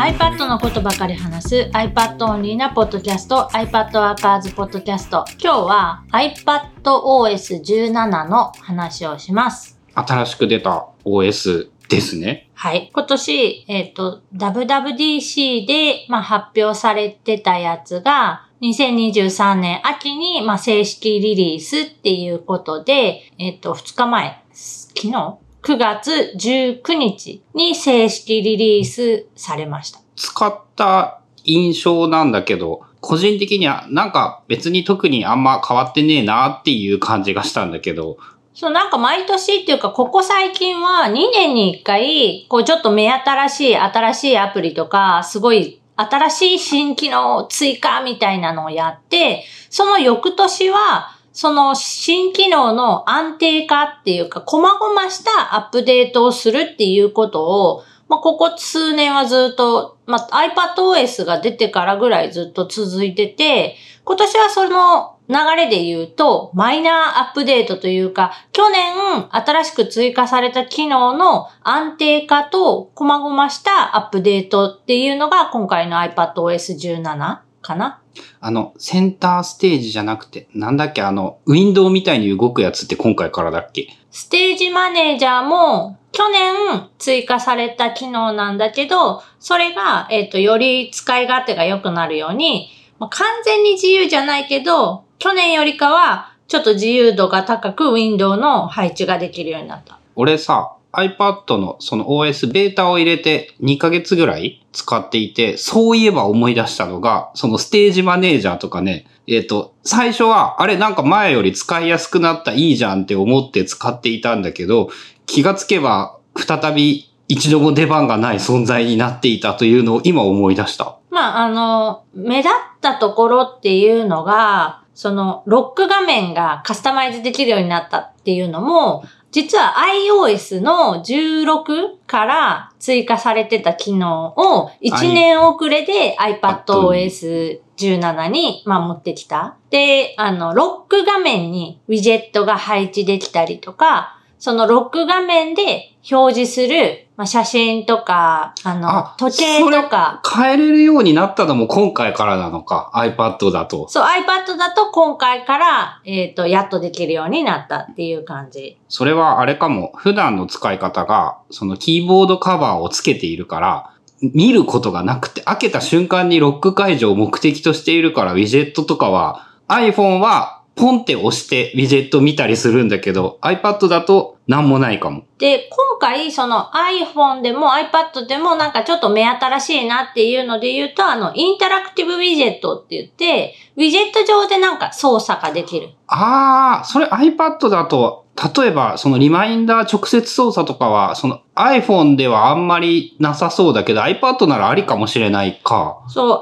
iPad のことばかり話す iPad オンリーなポッドキャスト iPad ワーカーズポッドキャスト今日は iPadOS17 の話をします新しく出た OS ですね。はい。今年、えっ、と、WWDC で、まあ、発表されてたやつが、2023年秋に、まあ、正式リリースっていうことで、えっ、と、2日前、昨日 ?9 月19日に正式リリースされました。使った印象なんだけど、個人的にはなんか別に特にあんま変わってねえなっていう感じがしたんだけど、そう、なんか毎年っていうか、ここ最近は2年に1回、こうちょっと目新しい、新しいアプリとか、すごい新しい新機能追加みたいなのをやって、その翌年は、その新機能の安定化っていうか、細々したアップデートをするっていうことを、まあ、ここ数年はずっと、まあ、iPadOS が出てからぐらいずっと続いてて、今年はその流れで言うと、マイナーアップデートというか、去年新しく追加された機能の安定化と細々したアップデートっていうのが今回の iPadOS17 かな？あの、センターステージじゃなくて、なんだっけ、あの、ウィンドウみたいに動くやつって今回からだっけ？ステージマネージャーも去年追加された機能なんだけど、それが、えっ、と、より使い勝手が良くなるように、まあ、完全に自由じゃないけど、去年よりかは、ちょっと自由度が高くウィンドウの配置ができるようになった。俺さ、iPad のその OS ベータを入れて2ヶ月ぐらい使っていて、そういえば思い出したのが、そのステージマネージャーとかね、えっ、と、最初は、あれなんか前より使いやすくなったいいじゃんって思って使っていたんだけど、気がつけば再び一度も出番がない存在になっていたというのを今思い出した。まあ、あの、目立ったところっていうのが、その、ロック画面がカスタマイズできるようになったっていうのも、実は iOS の16から追加されてた機能を1年遅れで iPadOS17 に、まあ、持ってきた。で、あの、ロック画面にウィジェットが配置できたりとか、そのロック画面で表示する、まあ、写真とか、あの、あ時計とか、変えれるようになったのも今回からなのか、iPad だと。そう、iPad だと今回から、えっ、と、やっとできるようになったっていう感じ。それはあれかも、普段の使い方が、そのキーボードカバーをつけているから、見ることがなくて、開けた瞬間にロック解除を目的としているから、ウィジェットとかは、iPhone はポンって押してウィジェット見たりするんだけど、iPad だと何もないかも。で、今回、その iPhone でも iPad でもなんかちょっと目新しいなっていうので言うと、あの、インタラクティブウィジェットって言って、ウィジェット上でなんか操作ができる。あー、それ iPad だと、例えば、そのリマインダー直接操作とかは、その iPhone ではあんまりなさそうだけど、iPad ならありかもしれないか。そう、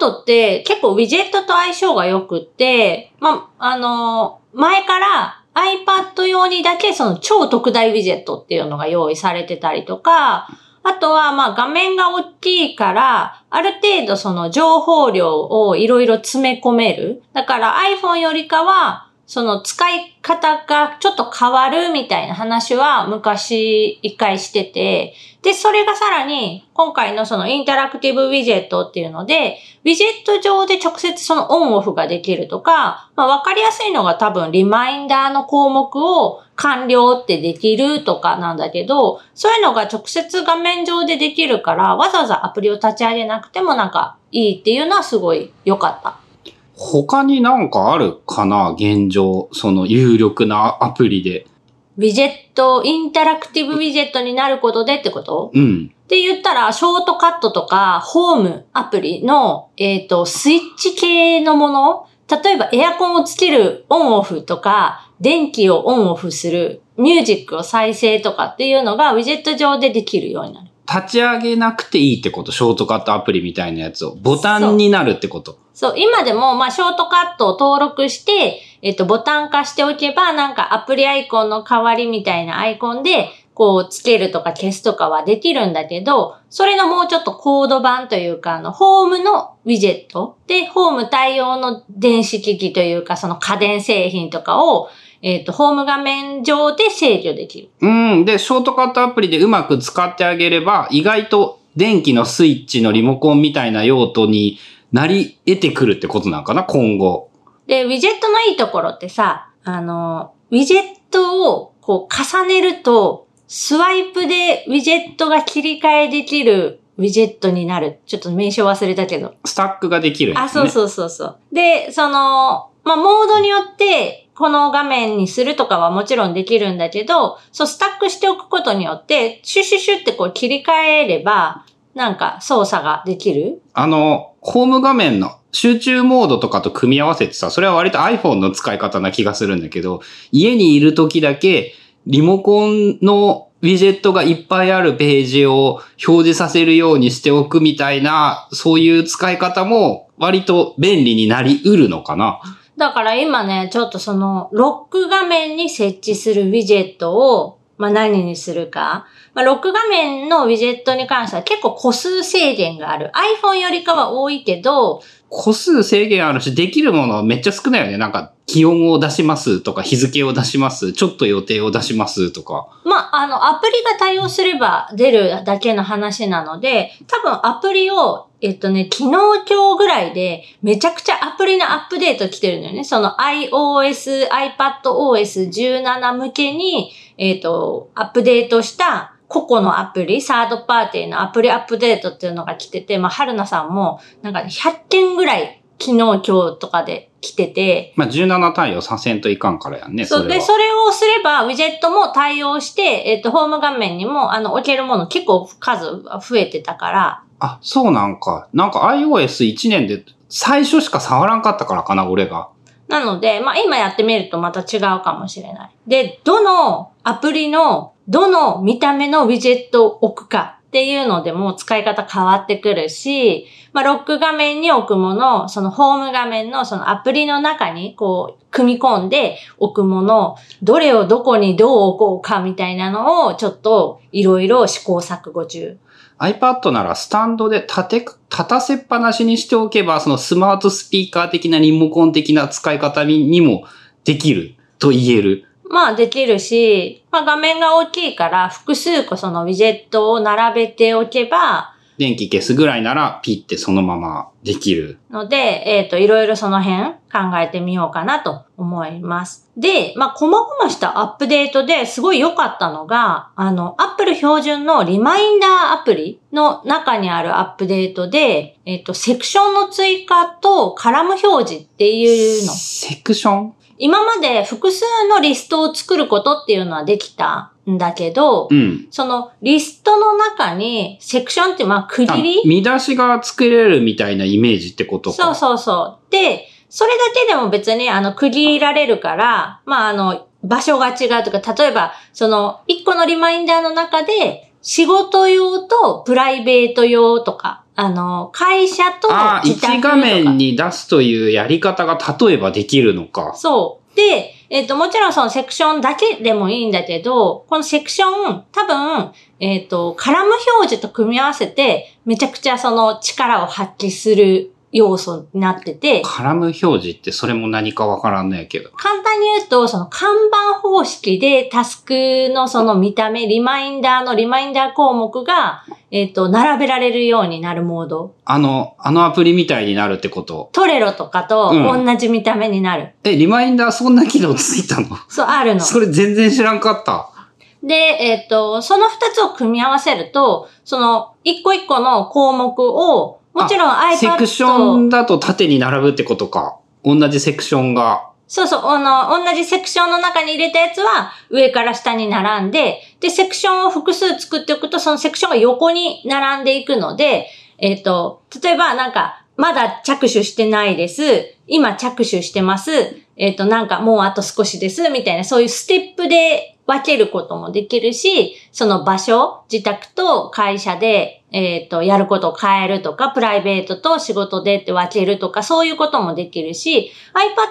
iPad って結構ウィジェットと相性が良くて、まあ、の前から iPad 用にだけその超特大ウィジェットっていうのが用意されてたりとか、あとはまあ画面が大きいから、ある程度その情報量をいろいろ詰め込める。だから iPhone よりかは、その使い方がちょっと変わるみたいな話は昔一回してて、で、それがさらに今回のそのインタラクティブウィジェットっていうので、ウィジェット上で直接そのオンオフができるとか、まあわかりやすいのが多分リマインダーの項目を完了ってできるとかなんだけど、そういうのが直接画面上でできるから、わざわざアプリを立ち上げなくてもなんかいいっていうのはすごい良かった。他になんかあるかな現状。その有力なアプリで。ウィジェット、インタラクティブウィジェットになることでってこと？うん。って言ったら、ショートカットとか、ホームアプリの、えっ、と、スイッチ系のもの？例えば、エアコンをつけるオンオフとか、電気をオンオフする、ミュージックを再生とかっていうのが、ウィジェット上でできるようになる。立ち上げなくていいってことショートカットアプリみたいなやつを。ボタンになるってこと。そう、今でも、まあ、ショートカットを登録して、えっ、と、ボタン化しておけば、なんかアプリアイコンの代わりみたいなアイコンで、こう、つけるとか消すとかはできるんだけど、それのもうちょっとコード版というか、あの、ホームのウィジェットで、ホーム対応の電子機器というか、その家電製品とかを、えっ、と、ホーム画面上で制御できる。うん。で、ショートカットアプリでうまく使ってあげれば、意外と電気のスイッチのリモコンみたいな用途になり得てくるってことなんかな、今後。で、ウィジェットのいいところってさ、あの、ウィジェットをこう重ねると、スワイプでウィジェットが切り替えできるウィジェットになる。ちょっと名称忘れたけど。スタックができるね。あ、そうそうそうそう。で、その、まあ、モードによって、この画面にするとかはもちろんできるんだけど、そう、スタックしておくことによって、シュシュシュってこう切り替えれば、なんか操作ができるあの、ホーム画面の集中モードとかと組み合わせてさ、それは割と iPhone の使い方な気がするんだけど、家にいる時だけ、リモコンのウィジェットがいっぱいあるページを表示させるようにしておくみたいな、そういう使い方も割と便利になり得るのかな。だから今ね、ちょっとその、ロック画面に設置するウィジェットを、まあ何にするか。まあロック画面のウィジェットに関しては結構個数制限がある。iPhone よりかは多いけど、個数制限あるし、できるものめっちゃ少ないよね。なんか、気温を出しますとか、日付を出します、ちょっと予定を出しますとか。まあ、あの、アプリが対応すれば出るだけの話なので、多分アプリを、えっとね、昨日今日ぐらいで、めちゃくちゃアプリのアップデート来てるのよね。その iOS、iPadOS17 向けに、えっと、アップデートした個々のアプリ、サードパーティーのアプリアップデートっていうのが来てて、まあ、春菜さんも、なんかね100件ぐらい昨日今日とかで来てて、まあ、17対応させんといかんからやんね、そう。で、それをすれば、ウィジェットも対応して、えっ、と、ホーム画面にも、あの、置けるもの結構数が増えてたから、あ、そうなんか。なんか iOS1 年で最初しか触らんかったからかな、俺が。なので、まあ、今やってみるとまた違うかもしれない。で、どのアプリの、どの見た目のウィジェットを置くかっていうのでも使い方変わってくるし、まあ、ロック画面に置くもの、そのホーム画面のそのアプリの中にこう、組み込んで置くもの、どれをどこにどう置こうかみたいなのをちょっといろいろ試行錯誤中。iPad ならスタンドで立て、立たせっぱなしにしておけば、そのスマートスピーカー的なリモコン的な使い方にもできると言える。まあできるし、まあ画面が大きいから複数個そのウィジェットを並べておけば、電気消すぐらいならピッてそのままできる。ので、えっ、と、いろいろその辺考えてみようかなと思います。で、まあ、細々したアップデートですごい良かったのが、あの、Apple 標準のリマインダーアプリの中にあるアップデートで、えっ、と、セクションの追加とカラム表示っていうの。セクション？今まで複数のリストを作ることっていうのはできたんだけど、うん。そのリストの中にセクションってまあ区あ切り？見出しが作れるみたいなイメージってことか。そうそうそう。で、それだけでも別にあの区切られるから、まああの、場所が違うとか、例えば、その、一個のリマインダーの中で、仕事用とプライベート用とか、あの、会社とああ、自宅とか。一画面に出すというやり方が例えばできるのか。そう。で、えっ、と、もちろんそのセクションだけでもいいんだけど、このセクション、多分、えっ、と、カラム表示と組み合わせて、めちゃくちゃその力を発揮する要素になってて、カラム表示ってそれも何かわからんないけど。簡単に言うと、その看板方式でタスクのその見た目、リマインダーのリマインダー項目が、えっ、と、並べられるようになるモード。あの、あのアプリみたいになるってこと？トレロとかとうん同じ見た目になる。え、リマインダーそんな機能ついたの？そう、あるの。それ全然知らんかった。で、えっ、と、その二つを組み合わせると、その一個一個の項目を、もちろん iPad セクションだと縦に並ぶってことか。同じセクションが。そうそう、あの、同じセクションの中に入れたやつは上から下に並んで、で、セクションを複数作っておくと、そのセクションが横に並んでいくので、えっ、と、例えばなんか、まだ着手してないです。今着手してます。えっ、と、なんかもうあと少しです。みたいな、そういうステップで分けることもできるし、その場所、自宅と会社で、えっ、と、やることを変えるとか、プライベートと仕事でって分けるとか、そういうこともできるし、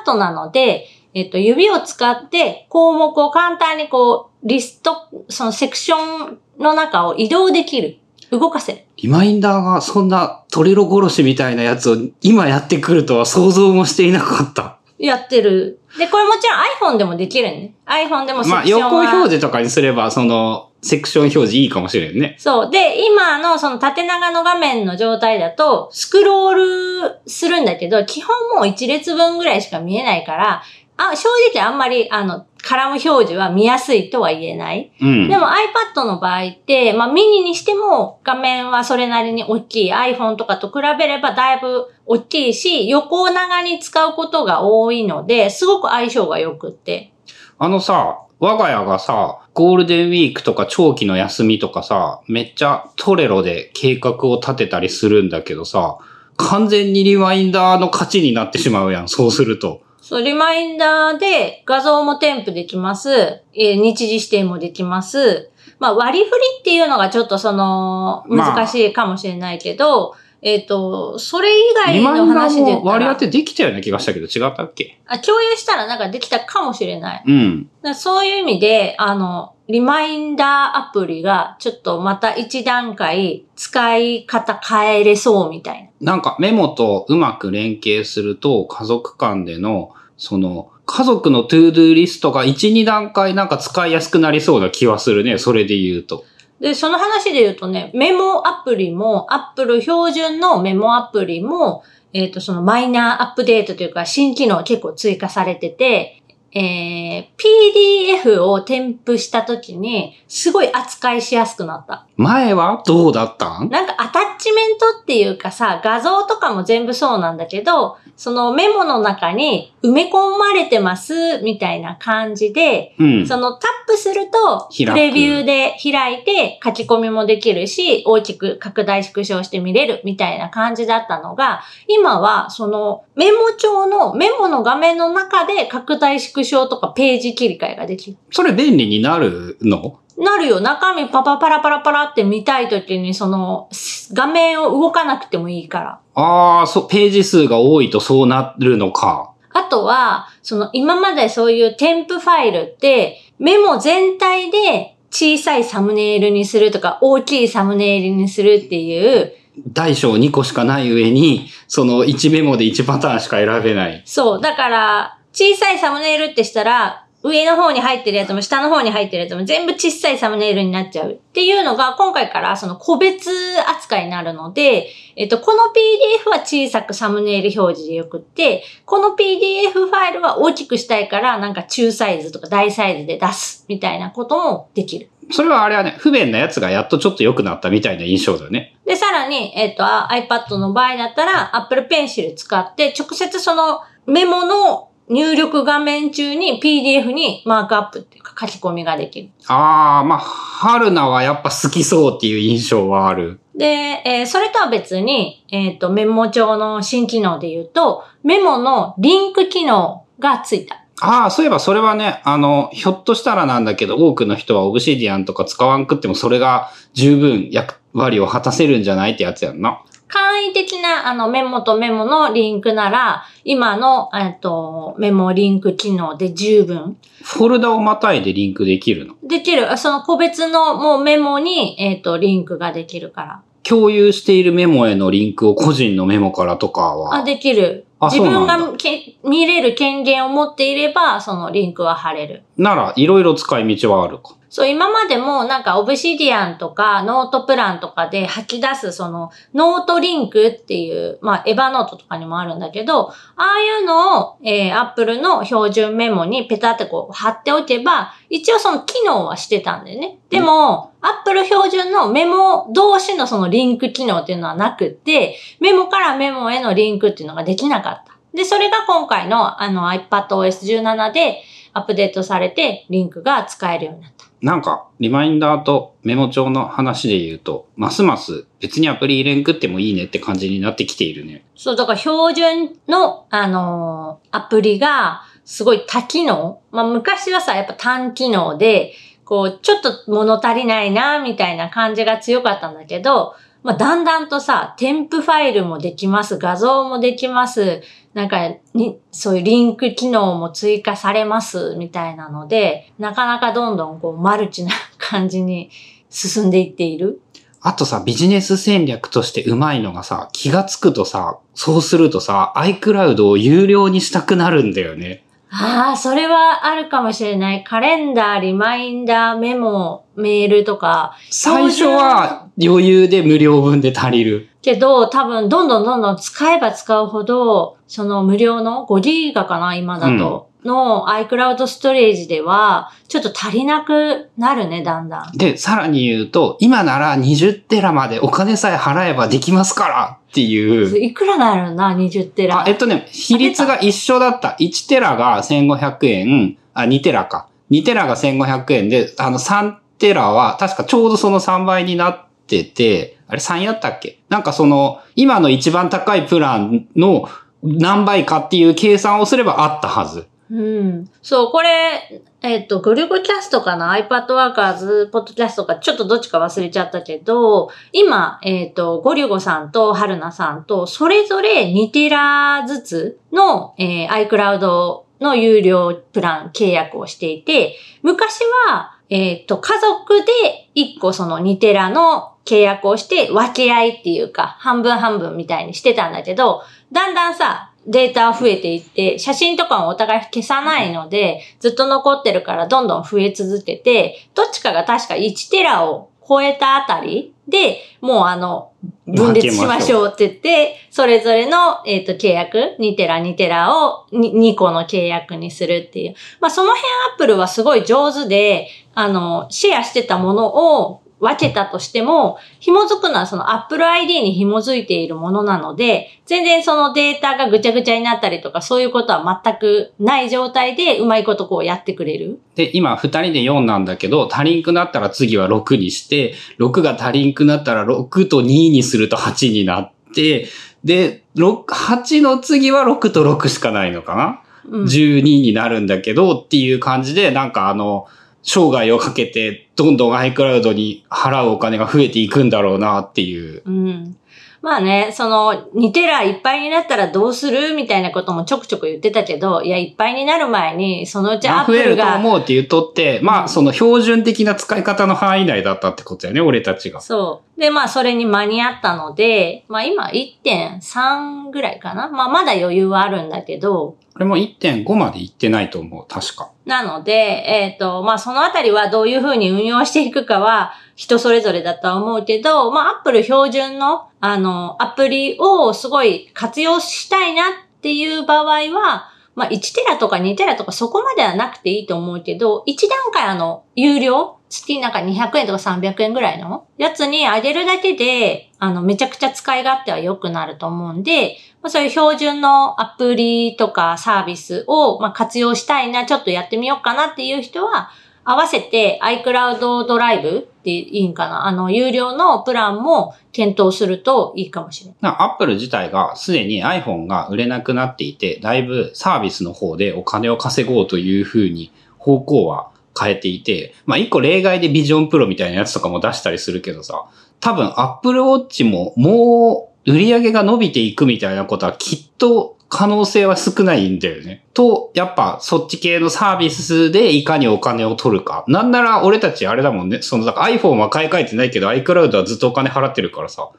iPad なので、えっ、と、指を使って項目を簡単にこう、リスト、そのセクションの中を移動できる。動かせる。リマインダーがそんなトレロ殺しみたいなやつを今やってくるとは想像もしていなかった。やってる。で、これもちろん iPhone でもできるね。iPhone でもセまあクションは。横表示とかにすれば、その、セクション表示いいかもしれんね。そう。で、今のその縦長の画面の状態だと、スクロールするんだけど、基本もう1列分ぐらいしか見えないから、あ正直あんまり、あの、カラム表示は見やすいとは言えない。うん。でも iPad の場合って、まあミニにしても画面はそれなりに大きい iPhone とかと比べればだいぶ大きいし、横長に使うことが多いので、すごく相性が良くって。あのさ、我が家がさ、ゴールデンウィークとか長期の休みとかさ、めっちゃトレロで計画を立てたりするんだけどさ、完全にリマインダーの勝ちになってしまうやん、そうすると。そう、リマインダーで画像も添付できます。えー日時指定もできます。まあ割り振りっていうのがちょっとその、まあ難しいかもしれないけど、えっ、と、それ以外の話で言ったらも割り当、てできたような気がしたけど違ったっけ？あ共有したらなんかできたかもしれない。うん。そういう意味で、あの、リマインダーアプリがちょっとまた一段階使い方変えれそうみたいな。なんかメモとうまく連携すると家族間での、その、家族の ToDo リストが1、2段階なんか使いやすくなりそうな気はするね、それで言うと。で、その話で言うとね、メモアプリも、Apple 標準のメモアプリも、えっ、と、そのマイナーアップデートというか、新機能結構追加されてて、えー、PDF を添付した時に、すごい扱いしやすくなった。前はどうだったん？なんかアタッチメントっていうかさ、画像とかも全部そうなんだけど、そのメモの中に埋め込まれてますみたいな感じで、うん。そのプすると、プレビューで開いて書き込みもできるし、大きく拡大縮小して見れるみたいな感じだったのが、今はそのメモ帳のメモの画面の中で拡大縮小とかページ切り替えができる。それ便利になるの？なるよ。中身パパパラパラパラって見たいときにその画面を動かなくてもいいから。ああ、そう、ページ数が多いとそうなるのか。あとは、その今までそういう添付ファイルってメモ全体で小さいサムネイルにするとか大きいサムネイルにするっていう、大小2個しかない上に、その1メモで1パターンしか選べない。そう。だから、小さいサムネイルってしたら、上の方に入ってるやつも下の方に入ってるやつも全部小さいサムネイルになっちゃうっていうのが今回からその個別扱いになるので、えっと、この PDF は小さくサムネイル表示でよくって、この PDF ファイルは大きくしたいからなんか中サイズとか大サイズで出すみたいなこともできる。それはあれはね、不便なやつがやっとちょっと良くなったみたいな印象だよね。で、さらに、えっ、と、あ iPad の場合だったら、Apple Pencil 使って、直接そのメモの入力画面中に PDF にマークアップっていうか書き込みができる。ああ、まあ、春菜はやっぱ好きそうっていう印象はある。で、えーそれとは別に、えっ、と、メモ帳の新機能で言うと、メモのリンク機能がついた。ああ、そういえばそれはね、あの、ひょっとしたらなんだけど、多くの人はオブシディアンとか使わんくってもそれが十分役割を果たせるんじゃないってやつやんな。簡易的なあのメモとメモのリンクなら、今の、えっと、メモリンク機能で十分フォルダをまたいでリンクできるの？できる。その個別のもうメモに、えっ、と、リンクができるから。共有しているメモへのリンクを個人のメモからとかは？あ、できる。あ自分がけ見れる権限を持っていれば、そのリンクは貼れる。なら、いろいろ使い道はあるか。そう、今までもなんか Obsidian とか NotePlan とかで吐き出すそのノートリンクっていう、まあ Evernote とかにもあるんだけど、ああいうのを、えー、Apple の標準メモにペタってこう貼っておけば、一応その機能はしてたんだよね。でも、Apple 標準のメモ同士のそのリンク機能っていうのはなくて、メモからメモへのリンクっていうのができなかった。で、それが今回のあの iPadOS17 でアップデートされてリンクが使えるようになった。なんか、リマインダーとメモ帳の話で言うと、ますます別にアプリ入れんくってもいいねって感じになってきているね。そう、だから標準の、あのーアプリが、すごい多機能。まあ、昔はさ、やっぱ単機能で、こう、ちょっと物足りないな、みたいな感じが強かったんだけど、まあ、だんだんとさ、添付ファイルもできます、画像もできます、なんか、に、そういうリンク機能も追加されます、みたいなので、なかなかどんどんこう、マルチな感じに進んでいっている。あとさ、ビジネス戦略としてうまいのがさ、気がつくとさ、そうするとさ、iCloud を有料にしたくなるんだよね。ああ、それはあるかもしれない。カレンダー、リマインダー、メモ、メールとか。最初は余裕で無料分で足りる。けど、多分、どんどんどんどん使えば使うほど、その無料の5ギガかな、今だと。の iCloud ストレージでは、ちょっと足りなくなるね、だんだん。で、さらに言うと、今なら20テラまでお金さえ払えばできますからっていう。いくらなるな、20テラ。あ、えっとね、比率が一緒だった。1テラが1500円、あ、2テラか。2テラが1500円で、あの3テラは確かちょうどその3倍になってて、あれ3やったっけ？なんかその、今の一番高いプランの何倍かっていう計算をすればあったはず。うん。そう、これ、えっ、と、グルグキャストかな ?iPad Workers、ポッドキャストか、ちょっとどっちか忘れちゃったけど、今、えっ、と、ゴリュゴさんと春菜さんと、それぞれ2テラずつの、えー iCloud の有料プラン契約をしていて、昔は、えっ、と、家族で1個その2テラの契約をして分け合いっていうか、半分半分みたいにしてたんだけど、だんだんさ、データ増えていって、写真とかもお互い消さないので、ずっと残ってるからどんどん増え続けて、どっちかが確か1テラを超えたあたりで、もうあの、分裂しましょうって言って、それぞれの、えっ、と、契約、2テラ、2テラを 2, 2個の契約にするっていう。まあ、その辺アップルはすごい上手で、あの、シェアしてたものを分けたとしても、紐づくのはその Apple ID に紐づいているものなので、全然そのデータがぐちゃぐちゃになったりとか、そういうことは全くない状態で、うまいことこうやってくれる。で、今2人で4なんだけど、足りんくなったら次は6にして、6が足りんくなったら6と2にすると8になって、で、6 8の次は6と6しかないのかな、うん。?12 になるんだけどっていう感じで、なんかあの、生涯をかけて、どんどん iCloud に払うお金が増えていくんだろうなっていう。うん。まあね、その、2テラいっぱいになったらどうするみたいなこともちょくちょく言ってたけど、いや、いっぱいになる前に、そのうちアップ増えるとルが、思うって言うとって、まあ、その標準的な使い方の範囲内だったってことだよね、俺たちが。そう。で、まあ、それに間に合ったので、まあ、今1.3ぐらいかな。まあ、まだ余裕はあるんだけど、これも1.5まで行ってないと思う、確か。なので、えっ、と、まあ、そのあたりはどういうふうに運用していくかは人それぞれだとは思うけど、まあ、アップル標準の、あの、アプリをすごい活用したいなっていう場合は、まあ、1テラとか2テラとかそこまではなくていいと思うけど、1段階あの、有料月なんか200円とか300円ぐらいのやつに上げるだけで、あの、めちゃくちゃ使い勝手は良くなると思うんで、まあ、そういう標準のアプリとかサービスを、まあ、活用したいな、ちょっとやってみようかなっていう人は、合わせて iCloud ドライブっていいんかなあの、有料のプランも検討するといいかもしれない。アップル自体がすでに iPhone が売れなくなっていて、だいぶサービスの方でお金を稼ごうというふうに方向は変えていて、まあ一個例外でビジョンプロみたいなやつとかも出したりするけどさ、多分 Apple Watch ももう売り上げが伸びていくみたいなことはきっと可能性は少ないんだよね。と、やっぱそっち系のサービスでいかにお金を取るか。なんなら俺たちあれだもんね。その、だから iPhone は買い替えてないけど iCloud はずっとお金払ってるからさ。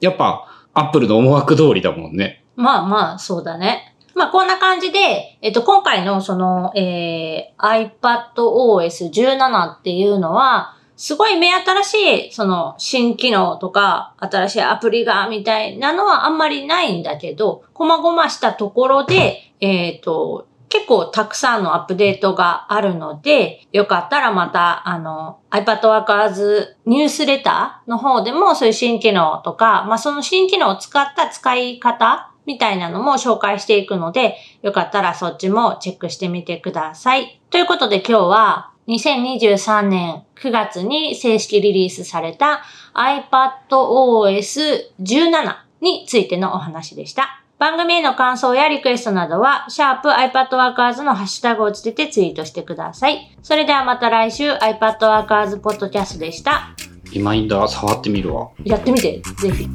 やっぱ、アップルの思惑通りだもんね。まあまあ、そうだね。まあこんな感じで、えっと、今回のその、えー、iPadOS17 っていうのは、すごい目新しい、その、新機能とか、新しいアプリが、みたいなのはあんまりないんだけど、細々したところで、えっ、と、結構たくさんのアップデートがあるので、よかったらまた、あの、iPad Workers ニュースレターの方でもそういう新機能とか、まあ、その新機能を使った使い方みたいなのも紹介していくので、よかったらそっちもチェックしてみてください。ということで今日は2023年9月に正式リリースされた iPadOS 17についてのお話でした。番組への感想やリクエストなどは、シャープ iPadWorkers のハッシュタグをつけてツイートしてください。それではまた来週 iPadWorkers ポッドキャストでした。リマインダー触ってみるわ。やってみて、ぜひ。